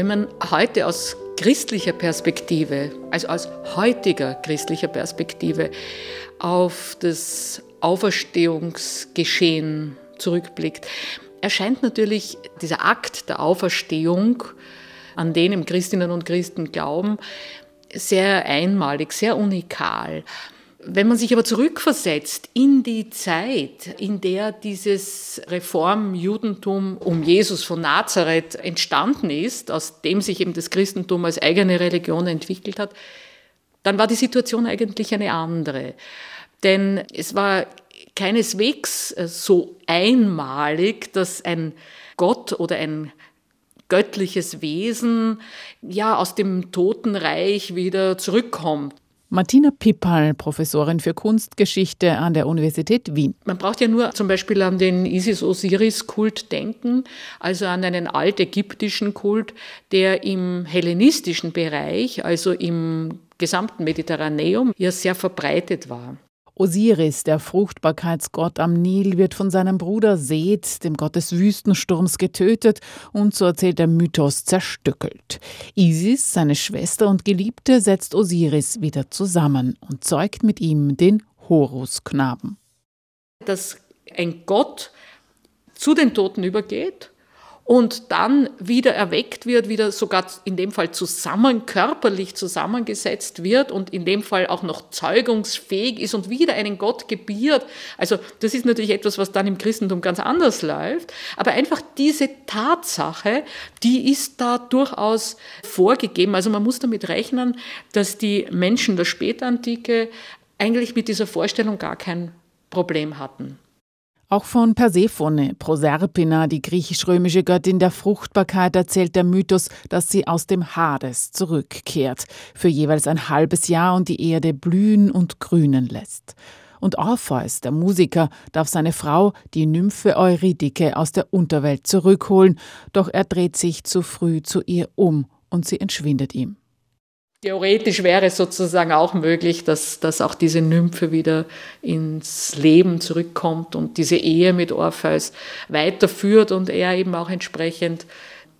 Wenn man heute aus christlicher Perspektive, also aus heutiger christlicher Perspektive, auf das Auferstehungsgeschehen zurückblickt, erscheint natürlich dieser Akt der Auferstehung, an den im Christinnen und Christen glauben, sehr einmalig, sehr unikal. Wenn man sich aber zurückversetzt in die Zeit, in der dieses Reformjudentum um Jesus von Nazareth entstanden ist, aus dem sich eben das Christentum als eigene Religion entwickelt hat, dann war die Situation eigentlich eine andere. Denn es war keineswegs so einmalig, dass ein Gott oder ein göttliches Wesen ja aus dem Totenreich wieder zurückkommt. Martina Pippal, Professorin für Kunstgeschichte an der Universität Wien. Man braucht ja nur zum Beispiel an den Isis-Osiris-Kult denken, also an einen altägyptischen Kult, der im hellenistischen Bereich, also im gesamten Mediterraneum, ja sehr verbreitet war. Osiris, der Fruchtbarkeitsgott am Nil, wird von seinem Bruder Seth, dem Gott des Wüstensturms, getötet und, so erzählt der Mythos, zerstückelt. Isis, seine Schwester und Geliebte, setzt Osiris wieder zusammen und zeugt mit ihm den Horusknaben. Dass ein Gott zu den Toten übergeht und dann wieder erweckt wird, wieder sogar in dem Fall zusammen, körperlich zusammengesetzt wird und in dem Fall auch noch zeugungsfähig ist und wieder einen Gott gebiert. Also das ist natürlich etwas, was dann im Christentum ganz anders läuft. Aber einfach diese Tatsache, die ist da durchaus vorgegeben. Also man muss damit rechnen, dass die Menschen der Spätantike eigentlich mit dieser Vorstellung gar kein Problem hatten. Auch von Persephone, Proserpina, die griechisch-römische Göttin der Fruchtbarkeit, erzählt der Mythos, dass sie aus dem Hades zurückkehrt, für jeweils ein halbes Jahr und die Erde blühen und grünen lässt. Und Orpheus, der Musiker, darf seine Frau, die Nymphe Eurydike, aus der Unterwelt zurückholen, doch er dreht sich zu früh zu ihr um und sie entschwindet ihm. Theoretisch wäre es sozusagen auch möglich, dass, dass auch diese Nymphe wieder ins Leben zurückkommt und diese Ehe mit Orpheus weiterführt und er eben auch entsprechend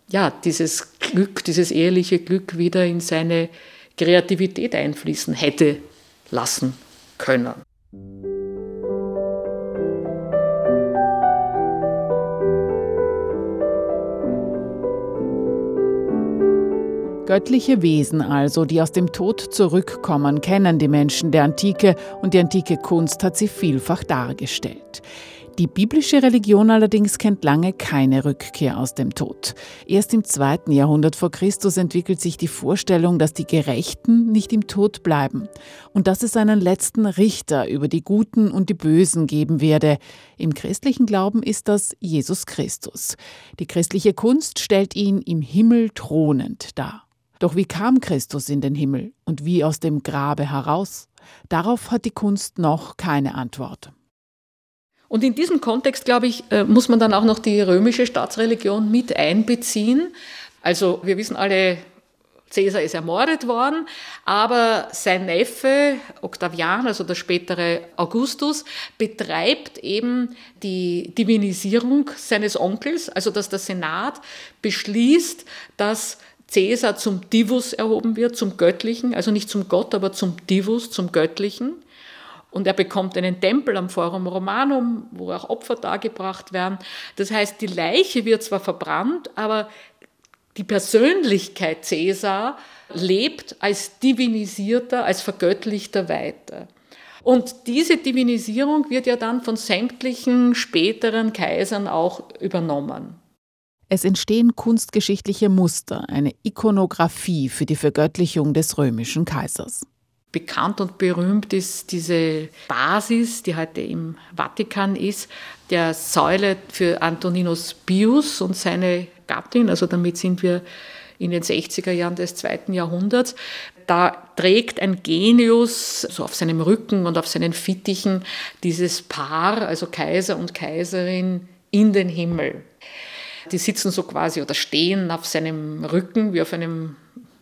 ja, dieses Glück, dieses eheliche Glück wieder in seine Kreativität einfließen hätte lassen können. Göttliche Wesen also, die aus dem Tod zurückkommen, kennen die Menschen der Antike und die antike Kunst hat sie vielfach dargestellt. Die biblische Religion allerdings kennt lange keine Rückkehr aus dem Tod. Erst im zweiten Jahrhundert vor Christus entwickelt sich die Vorstellung, dass die Gerechten nicht im Tod bleiben und dass es einen letzten Richter über die Guten und die Bösen geben werde. Im christlichen Glauben ist das Jesus Christus. Die christliche Kunst stellt ihn im Himmel thronend dar. Doch wie kam Christus in den Himmel und wie aus dem Grabe heraus? Darauf hat die Kunst noch keine Antwort. Und in diesem Kontext, glaube ich, äh, muss man dann auch noch die römische Staatsreligion mit einbeziehen. Also wir wissen alle, Caesar ist ermordet worden, aber sein Neffe Octavian, also der spätere Augustus, betreibt eben die Divinisierung seines Onkels, also dass der Senat beschließt, dass Cäsar zum Divus erhoben wird, zum Göttlichen, also nicht zum Gott, aber zum Divus, zum Göttlichen. Und er bekommt einen Tempel am Forum Romanum, wo auch Opfer dargebracht werden. Das heißt, die Leiche wird zwar verbrannt, aber die Persönlichkeit Cäsar lebt als divinisierter, als vergöttlichter weiter. Und diese Divinisierung wird ja dann von sämtlichen späteren Kaisern auch übernommen. Es entstehen kunstgeschichtliche Muster, eine Ikonographie für die Vergöttlichung des römischen Kaisers. Bekannt und berühmt ist diese Basis, die heute im Vatikan ist, der Säule für Antoninus Pius und seine Gattin. Also damit sind wir in den 60er Jahren des zweiten Jahrhunderts. Da trägt ein Genius so auf seinem Rücken und auf seinen Fittichen dieses Paar, also Kaiser und Kaiserin, in den Himmel. Die sitzen so quasi oder stehen auf seinem Rücken wie auf einem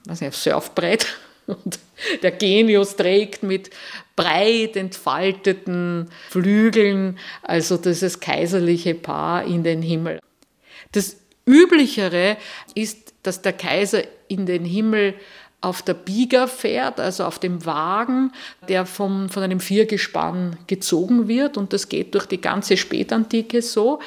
weiß nicht, Surfbrett. Und der Genius trägt mit breit entfalteten Flügeln, also dieses kaiserliche Paar in den Himmel. Das Üblichere ist, dass der Kaiser in den Himmel auf der Bieger fährt, also auf dem Wagen, der vom, von einem Viergespann gezogen wird. Und das geht durch die ganze Spätantike so.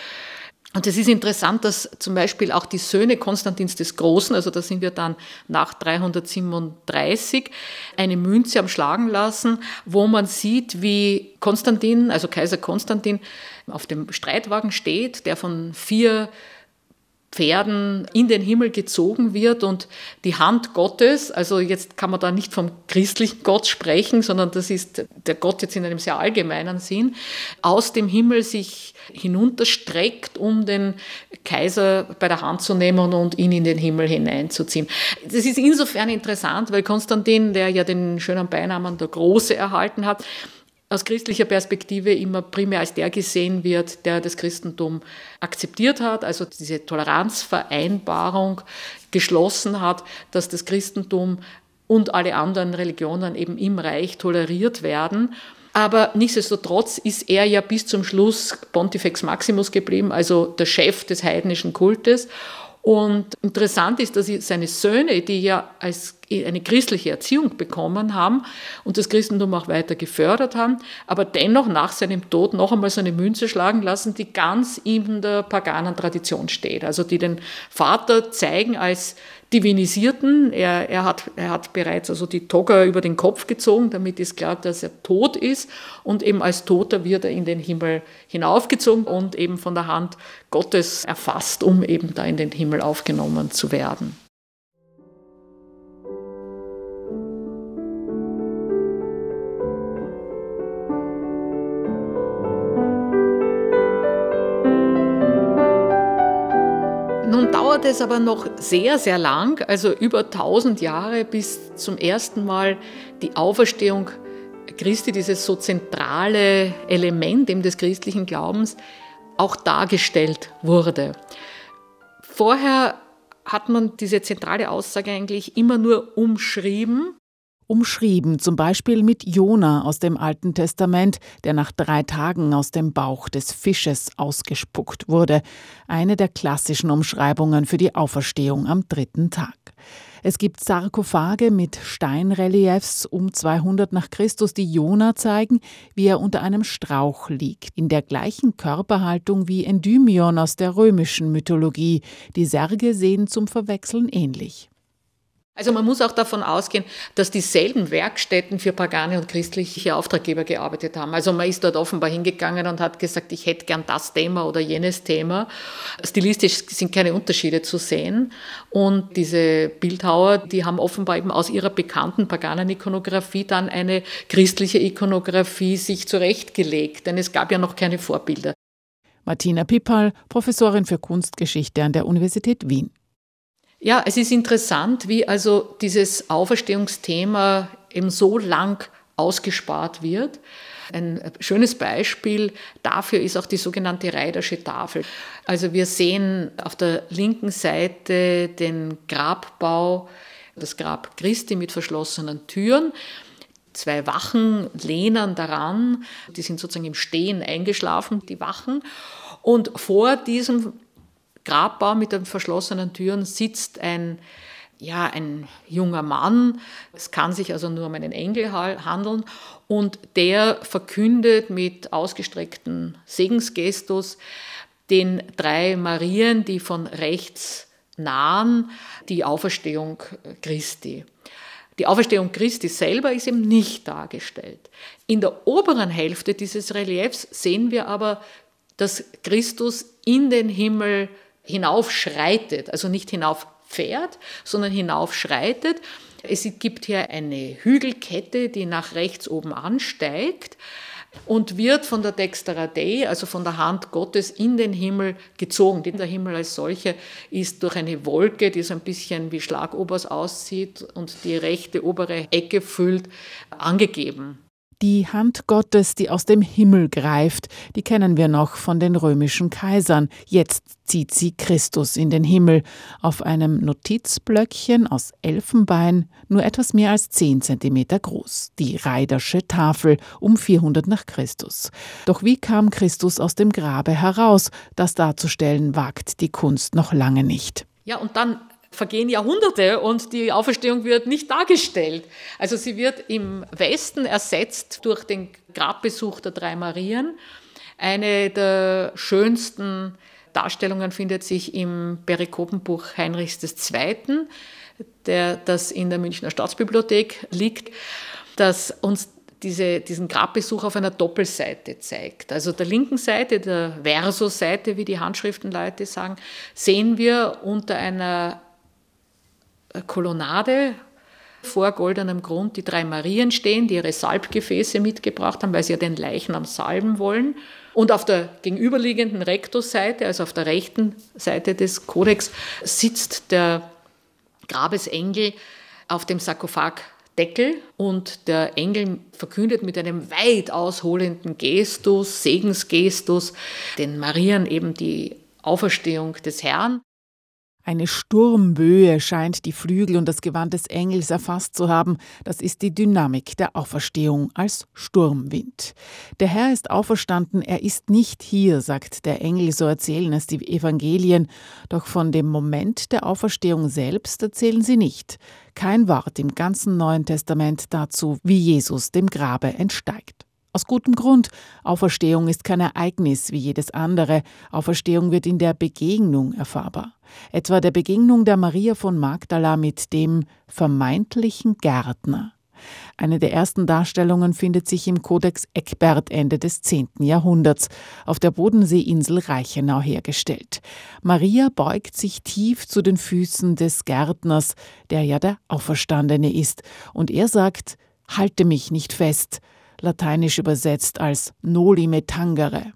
Und es ist interessant, dass zum Beispiel auch die Söhne Konstantins des Großen, also da sind wir dann nach 337, eine Münze am Schlagen lassen, wo man sieht, wie Konstantin, also Kaiser Konstantin, auf dem Streitwagen steht, der von vier Pferden in den Himmel gezogen wird und die Hand Gottes, also jetzt kann man da nicht vom christlichen Gott sprechen, sondern das ist der Gott jetzt in einem sehr allgemeinen Sinn, aus dem Himmel sich hinunterstreckt, um den Kaiser bei der Hand zu nehmen und ihn in den Himmel hineinzuziehen. Das ist insofern interessant, weil Konstantin, der ja den schönen Beinamen der Große erhalten hat, aus christlicher Perspektive immer primär als der gesehen wird, der das Christentum akzeptiert hat, also diese Toleranzvereinbarung geschlossen hat, dass das Christentum und alle anderen Religionen eben im Reich toleriert werden. Aber nichtsdestotrotz ist er ja bis zum Schluss Pontifex Maximus geblieben, also der Chef des heidnischen Kultes. Und interessant ist, dass seine Söhne, die ja als eine christliche Erziehung bekommen haben und das Christentum auch weiter gefördert haben, aber dennoch nach seinem Tod noch einmal so eine Münze schlagen lassen, die ganz in der paganen Tradition steht. Also die den Vater zeigen als Divinisierten. Er, er, hat, er hat bereits also die Toga über den Kopf gezogen, damit ist klar, dass er tot ist. Und eben als Toter wird er in den Himmel hinaufgezogen und eben von der Hand Gottes erfasst, um eben da in den Himmel aufgenommen zu werden. Dauerte es aber noch sehr, sehr lang, also über 1000 Jahre, bis zum ersten Mal die Auferstehung Christi, dieses so zentrale Element eben des christlichen Glaubens, auch dargestellt wurde. Vorher hat man diese zentrale Aussage eigentlich immer nur umschrieben umschrieben, zum Beispiel mit Jona aus dem Alten Testament, der nach drei Tagen aus dem Bauch des Fisches ausgespuckt wurde, eine der klassischen Umschreibungen für die Auferstehung am dritten Tag. Es gibt Sarkophage mit Steinreliefs um 200 nach Christus, die Jona zeigen, wie er unter einem Strauch liegt, in der gleichen Körperhaltung wie Endymion aus der römischen Mythologie. Die Särge sehen zum Verwechseln ähnlich. Also man muss auch davon ausgehen, dass dieselben Werkstätten für pagane und christliche Auftraggeber gearbeitet haben. Also man ist dort offenbar hingegangen und hat gesagt, ich hätte gern das Thema oder jenes Thema. Stilistisch sind keine Unterschiede zu sehen. Und diese Bildhauer, die haben offenbar eben aus ihrer bekannten paganen Ikonografie dann eine christliche Ikonografie sich zurechtgelegt, denn es gab ja noch keine Vorbilder. Martina Pippal, Professorin für Kunstgeschichte an der Universität Wien. Ja, es ist interessant, wie also dieses Auferstehungsthema eben so lang ausgespart wird. Ein schönes Beispiel dafür ist auch die sogenannte Reidersche Tafel. Also wir sehen auf der linken Seite den Grabbau, das Grab Christi mit verschlossenen Türen. Zwei Wachen lehnen daran, die sind sozusagen im Stehen eingeschlafen, die Wachen. Und vor diesem Grabbau mit den verschlossenen Türen sitzt ein, ja, ein junger Mann. Es kann sich also nur um einen Engel handeln. Und der verkündet mit ausgestreckten Segensgestus den drei Marien, die von rechts nahen, die Auferstehung Christi. Die Auferstehung Christi selber ist eben nicht dargestellt. In der oberen Hälfte dieses Reliefs sehen wir aber, dass Christus in den Himmel hinaufschreitet, also nicht hinauffährt, sondern hinaufschreitet. Es gibt hier eine Hügelkette, die nach rechts oben ansteigt und wird von der Dextera Dei, also von der Hand Gottes, in den Himmel gezogen. Der Himmel als solcher ist durch eine Wolke, die so ein bisschen wie Schlagobers aussieht und die rechte obere Ecke füllt, angegeben. Die Hand Gottes, die aus dem Himmel greift, die kennen wir noch von den römischen Kaisern. Jetzt zieht sie Christus in den Himmel auf einem Notizblöckchen aus Elfenbein, nur etwas mehr als 10 cm groß, die Reidersche Tafel um 400 nach Christus. Doch wie kam Christus aus dem Grabe heraus? Das darzustellen wagt die Kunst noch lange nicht. Ja, und dann vergehen Jahrhunderte und die Auferstehung wird nicht dargestellt. Also sie wird im Westen ersetzt durch den Grabbesuch der drei Marien. Eine der schönsten Darstellungen findet sich im Perikopenbuch Heinrichs II., der, das in der Münchner Staatsbibliothek liegt, das uns diese, diesen Grabbesuch auf einer Doppelseite zeigt. Also der linken Seite, der Verso-Seite, wie die Handschriftenleute sagen, sehen wir unter einer Kolonnade vor goldenem Grund die drei Marien stehen, die ihre Salbgefäße mitgebracht haben, weil sie ja den Leichnam salben wollen. Und auf der gegenüberliegenden Rektusseite, also auf der rechten Seite des sitzt der Grabesengel auf dem Sarkophagdeckel und der Engel verkündet mit einem weit ausholenden Gestus, Segensgestus, den Marien eben die Auferstehung des Herrn. Eine Sturmböe scheint die Flügel und das Gewand des Engels erfasst zu haben. Das ist die Dynamik der Auferstehung als Sturmwind. Der Herr ist auferstanden, er ist nicht hier, sagt der Engel, so erzählen es die Evangelien. Doch von dem Moment der Auferstehung selbst erzählen sie nicht. Kein Wort im ganzen Neuen Testament dazu, wie Jesus dem Grabe entsteigt. Aus gutem Grund. Auferstehung ist kein Ereignis wie jedes andere. Auferstehung wird in der Begegnung erfahrbar. Etwa der Begegnung der Maria von Magdala mit dem vermeintlichen Gärtner. Eine der ersten Darstellungen findet sich im Kodex Eckbert Ende des 10. Jahrhunderts auf der Bodenseeinsel Reichenau hergestellt. Maria beugt sich tief zu den Füßen des Gärtners, der ja der Auferstandene ist, und er sagt, Halte mich nicht fest, lateinisch übersetzt als Noli me tangere.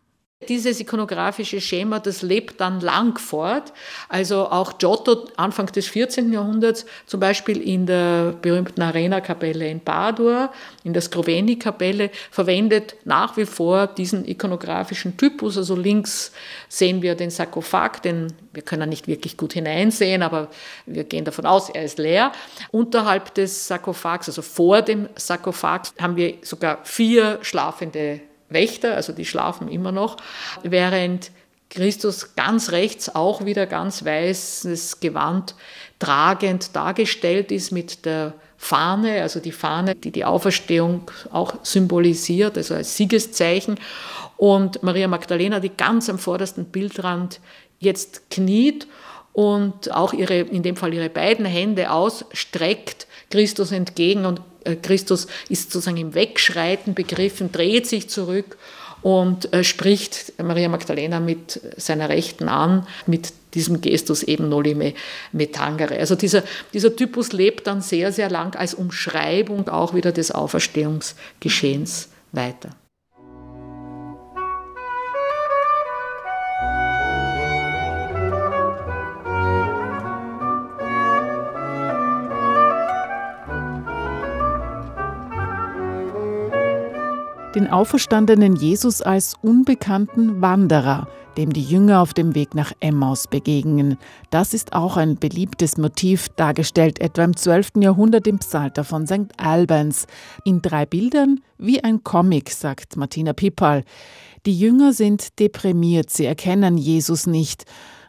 Dieses ikonografische Schema, das lebt dann lang fort. Also auch Giotto Anfang des 14. Jahrhunderts, zum Beispiel in der berühmten Arena-Kapelle in Padua, in der Skroveni-Kapelle, verwendet nach wie vor diesen ikonografischen Typus. Also links sehen wir den Sarkophag, den wir können nicht wirklich gut hineinsehen, aber wir gehen davon aus, er ist leer. Unterhalb des Sarkophags, also vor dem Sarkophag, haben wir sogar vier schlafende Wächter, also die schlafen immer noch, während Christus ganz rechts auch wieder ganz weißes Gewand tragend dargestellt ist mit der Fahne, also die Fahne, die die Auferstehung auch symbolisiert, also als Siegeszeichen. Und Maria Magdalena, die ganz am vordersten Bildrand jetzt kniet und auch ihre, in dem Fall ihre beiden Hände ausstreckt, Christus entgegen und Christus ist sozusagen im Wegschreiten begriffen, dreht sich zurück und äh, spricht Maria Magdalena mit seiner Rechten an, mit diesem Gestus eben Noli me, me tangere. Also dieser, dieser Typus lebt dann sehr, sehr lang als Umschreibung auch wieder des Auferstehungsgeschehens weiter. Den auferstandenen Jesus als unbekannten Wanderer, dem die Jünger auf dem Weg nach Emmaus begegnen. Das ist auch ein beliebtes Motiv, dargestellt etwa im 12. Jahrhundert im Psalter von St. Albans. In drei Bildern wie ein Comic, sagt Martina Pippal. Die Jünger sind deprimiert, sie erkennen Jesus nicht.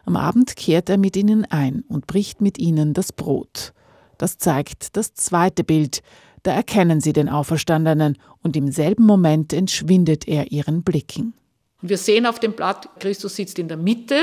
Am Abend kehrt er mit ihnen ein und bricht mit ihnen das Brot. Das zeigt das zweite Bild. Da erkennen sie den Auferstandenen und im selben Moment entschwindet er ihren Blicken. Wir sehen auf dem Blatt, Christus sitzt in der Mitte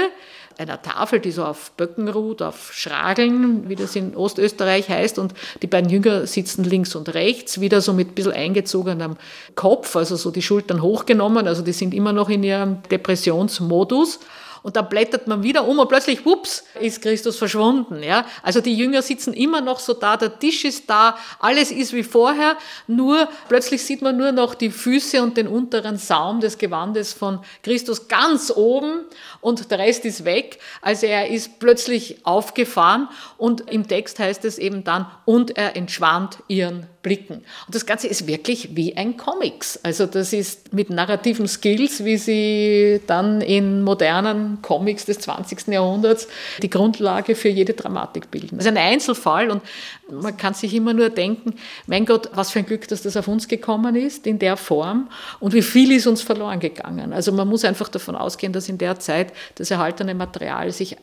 einer Tafel, die so auf Böcken ruht, auf Schrageln, wie das in Ostösterreich heißt, und die beiden Jünger sitzen links und rechts, wieder so mit ein bisschen eingezogenem Kopf, also so die Schultern hochgenommen, also die sind immer noch in ihrem Depressionsmodus und dann blättert man wieder um und plötzlich, whoops, ist Christus verschwunden. Ja? Also die Jünger sitzen immer noch so da, der Tisch ist da, alles ist wie vorher, nur plötzlich sieht man nur noch die Füße und den unteren Saum des Gewandes von Christus ganz oben und der Rest ist weg. Also er ist plötzlich aufgefahren und im Text heißt es eben dann, und er entschwand ihren blicken. Und das Ganze ist wirklich wie ein Comics. Also das ist mit narrativen Skills, wie sie dann in modernen Comics des 20. Jahrhunderts die Grundlage für jede Dramatik bilden. Das ist ein Einzelfall und man kann sich immer nur denken, mein Gott, was für ein Glück, dass das auf uns gekommen ist in der Form und wie viel ist uns verloren gegangen. Also man muss einfach davon ausgehen, dass in der Zeit das erhaltene Material sich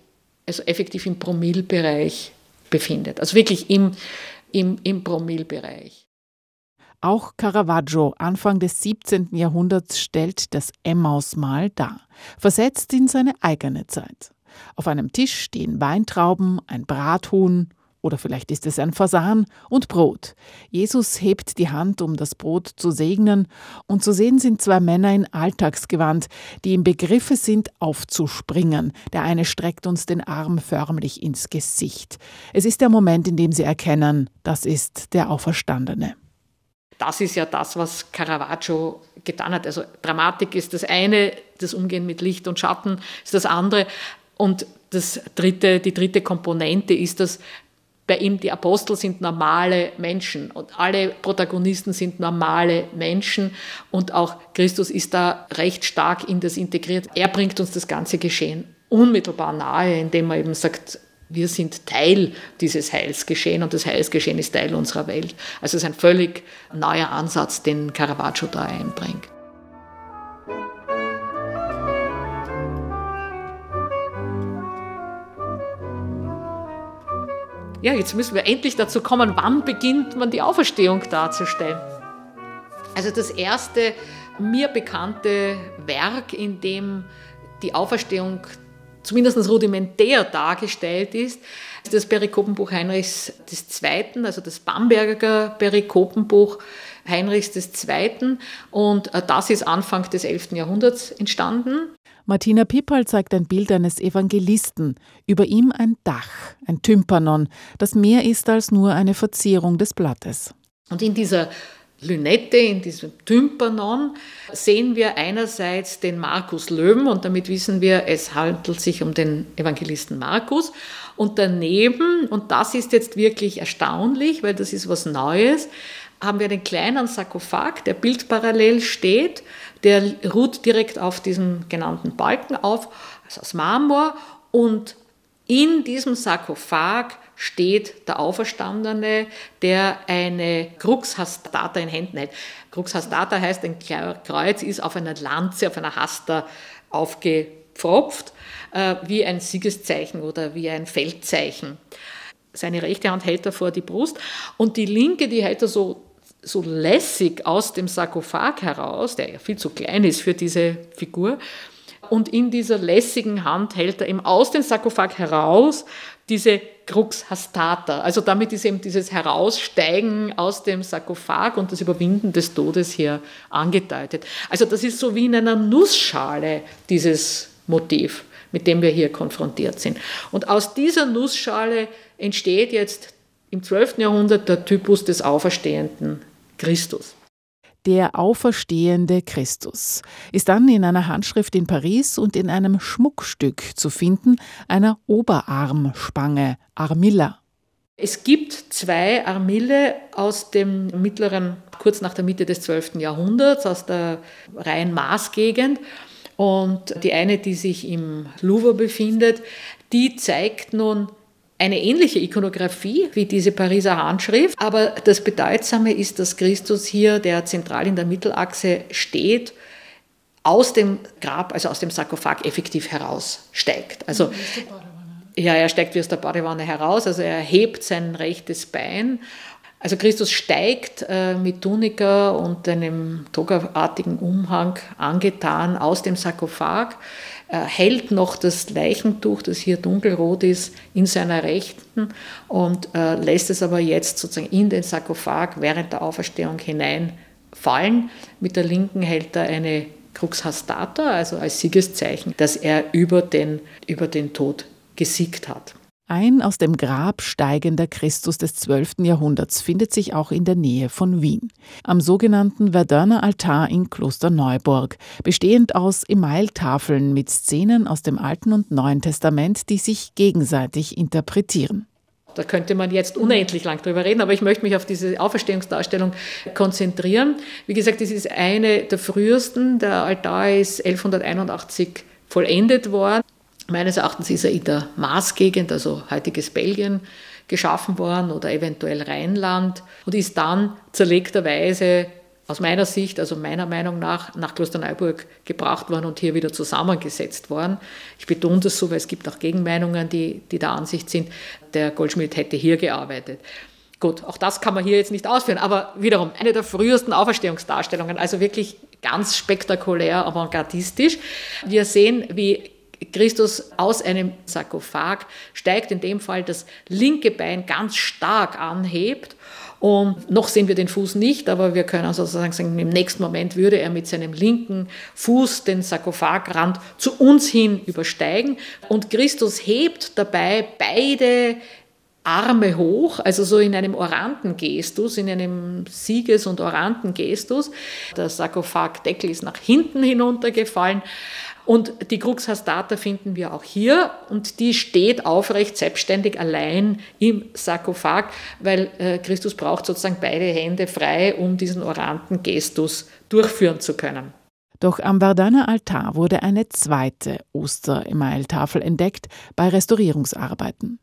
also effektiv im Promillbereich befindet. Also wirklich im, im, im Promillbereich. Auch Caravaggio Anfang des 17. Jahrhunderts stellt das Emmaus-Mal dar, versetzt in seine eigene Zeit. Auf einem Tisch stehen Weintrauben, ein Brathuhn oder vielleicht ist es ein Fasan und Brot. Jesus hebt die Hand, um das Brot zu segnen, und zu sehen sind zwei Männer in Alltagsgewand, die im Begriffe sind, aufzuspringen. Der eine streckt uns den Arm förmlich ins Gesicht. Es ist der Moment, in dem sie erkennen, das ist der Auferstandene. Das ist ja das, was Caravaggio getan hat. Also Dramatik ist das eine, das Umgehen mit Licht und Schatten ist das andere. Und das dritte, die dritte Komponente ist das bei ihm die Apostel sind normale Menschen und alle Protagonisten sind normale Menschen und auch Christus ist da recht stark in das integriert. Er bringt uns das ganze Geschehen unmittelbar nahe, indem er eben sagt, wir sind Teil dieses Heilsgeschehen und das Heilsgeschehen ist Teil unserer Welt. Also es ist ein völlig neuer Ansatz, den Caravaggio da einbringt. ja, jetzt müssen wir endlich dazu kommen, wann beginnt man die Auferstehung darzustellen. Also das erste mir bekannte Werk, in dem die Auferstehung zumindest rudimentär dargestellt ist, ist das Perikopenbuch Heinrichs II., also das Bamberger Perikopenbuch Heinrichs II. Und äh, das ist Anfang des 11. Jahrhunderts entstanden. Martina Pippal zeigt ein Bild eines Evangelisten, über ihm ein Dach, ein Tympanon, das mehr ist als nur eine Verzierung des Blattes. Und in dieser Lünette, in diesem Tympanon, sehen wir einerseits den Markus Löwen und damit wissen wir, es handelt sich um den Evangelisten Markus. Und daneben, und das ist jetzt wirklich erstaunlich, weil das ist was Neues, haben wir einen kleinen Sarkophag, der bildparallel steht der ruht direkt auf diesem genannten Balken auf, also aus Marmor. Und in diesem Sarkophag steht der Auferstandene, der eine Crux Hastata in Händen hält. Crux Hastata heißt, ein Kreuz ist auf einer Lanze, auf einer Haster aufgepfropft, äh, wie ein Siegeszeichen oder wie ein Feldzeichen. Seine rechte Hand hält er vor die Brust und die linke, die hält er so so lässig aus dem Sarkophag heraus, der ja viel zu klein ist für diese Figur, und in dieser lässigen Hand hält er eben aus dem Sarkophag heraus diese Crux Hastata. Also damit ist eben dieses Heraussteigen aus dem Sarkophag und das Überwinden des Todes hier angedeutet. Also das ist so wie in einer Nussschale dieses Motiv, mit dem wir hier konfrontiert sind. Und aus dieser Nussschale entsteht jetzt im 12. Jahrhundert der Typus des auferstehenden Christus. Der auferstehende Christus ist dann in einer Handschrift in Paris und in einem Schmuckstück zu finden, einer Oberarmspange, Armilla. Es gibt zwei Armille aus dem mittleren, kurz nach der Mitte des 12. Jahrhunderts, aus der Rhein-Maas-Gegend. Und die eine, die sich im Louvre befindet, die zeigt nun eine ähnliche Ikonografie wie diese Pariser Handschrift, aber das Bedeutsame ist, dass Christus hier, der zentral in der Mittelachse steht, aus dem Grab, also aus dem Sarkophag effektiv heraussteigt. Also ja, er steigt wie aus der Badewanne heraus, also er hebt sein rechtes Bein. Also Christus steigt äh, mit Tunika und einem togaartigen Umhang angetan aus dem Sarkophag. Er hält noch das Leichentuch, das hier dunkelrot ist, in seiner Rechten und äh, lässt es aber jetzt sozusagen in den Sarkophag während der Auferstehung hineinfallen. Mit der linken hält er eine Crux Hastata, also als Siegeszeichen, dass er über den, über den Tod gesiegt hat. Ein aus dem Grab steigender Christus des 12. Jahrhunderts findet sich auch in der Nähe von Wien, am sogenannten Verderner Altar in Klosterneuburg, bestehend aus Emailtafeln mit Szenen aus dem Alten und Neuen Testament, die sich gegenseitig interpretieren. Da könnte man jetzt unendlich lang drüber reden, aber ich möchte mich auf diese Auferstehungsdarstellung konzentrieren. Wie gesagt, das ist eine der frühesten. Der Altar ist 1181 vollendet worden. Meines Erachtens ist er in der Maßgegend, also heutiges Belgien, geschaffen worden oder eventuell Rheinland und ist dann zerlegterweise aus meiner Sicht, also meiner Meinung nach, nach Klosterneuburg gebracht worden und hier wieder zusammengesetzt worden. Ich betone das so, weil es gibt auch Gegenmeinungen, die, die der Ansicht sind, der Goldschmied hätte hier gearbeitet. Gut, auch das kann man hier jetzt nicht ausführen, aber wiederum eine der frühesten Auferstehungsdarstellungen, also wirklich ganz spektakulär, avantgardistisch. Wir sehen, wie Christus aus einem Sarkophag steigt, in dem Fall das linke Bein ganz stark anhebt und noch sehen wir den Fuß nicht, aber wir können sozusagen sagen, im nächsten Moment würde er mit seinem linken Fuß den Sarkophagrand zu uns hin übersteigen. Und Christus hebt dabei beide Arme hoch, also so in einem Orantengestus, in einem Sieges- und Orantengestus. Der Sarkophagdeckel ist nach hinten hinuntergefallen. Und die Crux Hastata finden wir auch hier und die steht aufrecht, selbstständig allein im Sarkophag, weil äh, Christus braucht sozusagen beide Hände frei, um diesen oranten Gestus durchführen zu können. Doch am Verdaner Altar wurde eine zweite Oster-Emailtafel entdeckt bei Restaurierungsarbeiten.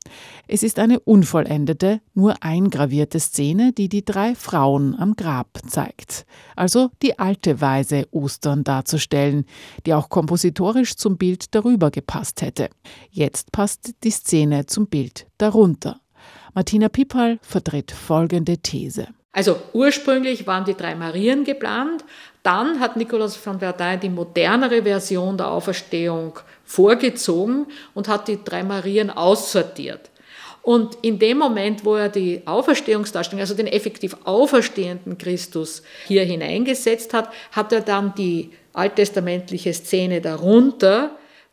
Es ist eine unvollendete, nur eingravierte Szene, die die drei Frauen am Grab zeigt. Also die alte Weise Ostern darzustellen, die auch kompositorisch zum Bild darüber gepasst hätte. Jetzt passt die Szene zum Bild darunter. Martina Pipal vertritt folgende These. Also ursprünglich waren die drei Marien geplant dann hat Nikolaus von Verdun die modernere Version der Auferstehung vorgezogen und hat die drei Marien aussortiert. Und in dem Moment, wo er die Auferstehungsdarstellung, also den effektiv auferstehenden Christus hier hineingesetzt hat, hat er dann die alttestamentliche Szene darunter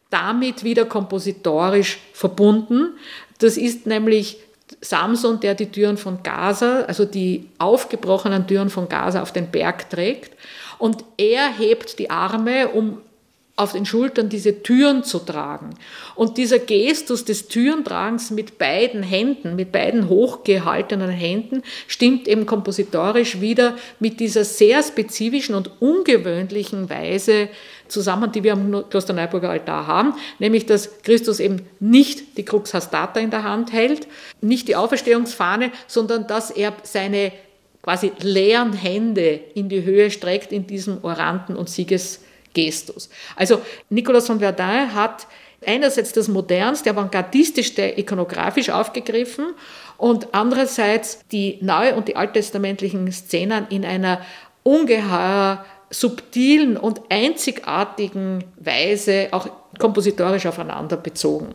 damit wieder kompositorisch verbunden. Das ist nämlich Samson, der die Türen von Gaza, also die aufgebrochenen Türen von Gaza auf den Berg trägt. Und er hebt die Arme, um auf den Schultern diese Türen zu tragen. Und dieser Gestus des Türentragens mit beiden Händen, mit beiden hochgehaltenen Händen, stimmt eben kompositorisch wieder mit dieser sehr spezifischen und ungewöhnlichen Weise zusammen, die wir am Klosterneuburger Altar haben, nämlich dass Christus eben nicht die Crux Hastata in der Hand hält, nicht die Auferstehungsfahne, sondern dass er seine quasi leeren Hände in die Höhe streckt in diesem Oranten- und Siegesgestus. Also Nicolas von Verdun hat einerseits das modernste, avantgardistischste ikonografisch aufgegriffen und andererseits die neu- und die alttestamentlichen Szenen in einer ungeheuer subtilen und einzigartigen Weise auch kompositorisch aufeinander bezogen.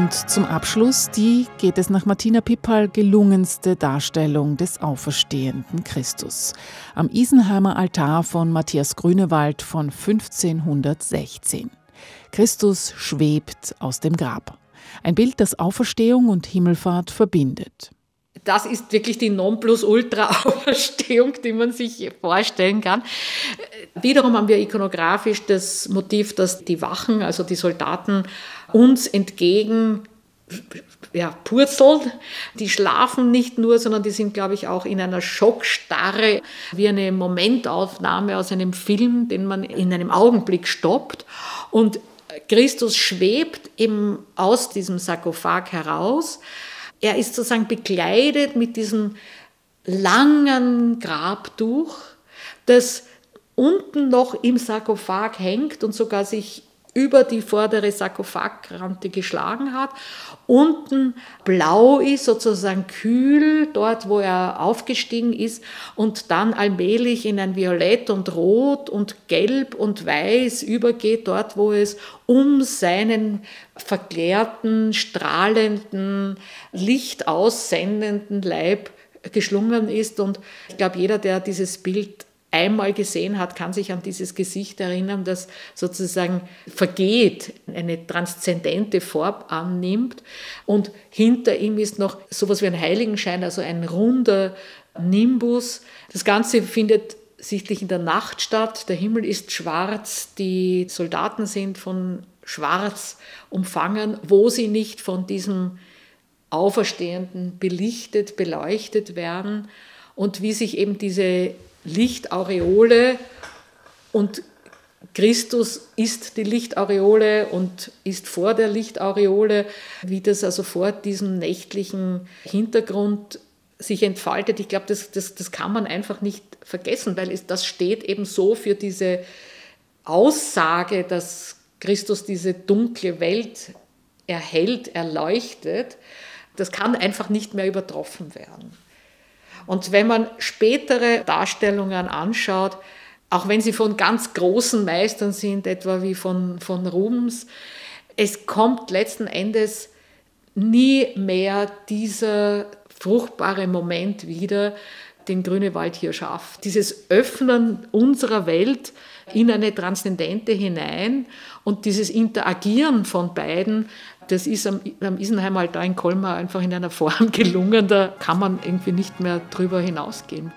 Und zum Abschluss die, geht es nach Martina Pippal, gelungenste Darstellung des auferstehenden Christus. Am Isenheimer Altar von Matthias Grünewald von 1516. Christus schwebt aus dem Grab. Ein Bild, das Auferstehung und Himmelfahrt verbindet. Das ist wirklich die Nonplusultra-Auferstehung, die man sich vorstellen kann. Wiederum haben wir ikonografisch das Motiv, dass die Wachen, also die Soldaten, uns entgegen ja, purzelt. Die schlafen nicht nur, sondern die sind, glaube ich, auch in einer Schockstarre, wie eine Momentaufnahme aus einem Film, den man in einem Augenblick stoppt. Und Christus schwebt eben aus diesem Sarkophag heraus. Er ist sozusagen bekleidet mit diesem langen Grabtuch, das unten noch im Sarkophag hängt und sogar sich über die vordere Sarkophagrante geschlagen hat. Unten blau ist, sozusagen kühl, dort wo er aufgestiegen ist und dann allmählich in ein Violett und Rot und Gelb und Weiß übergeht, dort wo es um seinen verklärten, strahlenden, lichtaussendenden Leib geschlungen ist. Und ich glaube, jeder, der dieses Bild einmal gesehen hat, kann sich an dieses Gesicht erinnern, das sozusagen vergeht, eine transzendente Form annimmt. Und hinter ihm ist noch sowas wie ein Heiligenschein, also ein runder Nimbus. Das Ganze findet sichtlich in der Nacht statt. Der Himmel ist schwarz, die Soldaten sind von Schwarz umfangen, wo sie nicht von diesem Auferstehenden belichtet, beleuchtet werden und wie sich eben diese Lichtaureole und Christus ist die Lichtaureole und ist vor der Lichtaureole, wie das also vor diesem nächtlichen Hintergrund sich entfaltet. Ich glaube, das, das, das kann man einfach nicht vergessen, weil es, das steht eben so für diese Aussage, dass Christus diese dunkle Welt erhält, erleuchtet. Das kann einfach nicht mehr übertroffen werden. Und wenn man spätere Darstellungen anschaut, auch wenn sie von ganz großen Meistern sind, etwa wie von, von Rubens, es kommt letzten Endes nie mehr dieser fruchtbare Moment wieder, den Grünewald hier schafft. Dieses Öffnen unserer Welt in eine Transzendente hinein und dieses Interagieren von beiden, das ist am, am Isenheim da in Colmar einfach in einer Form gelungen, da kann man irgendwie nicht mehr drüber hinausgehen.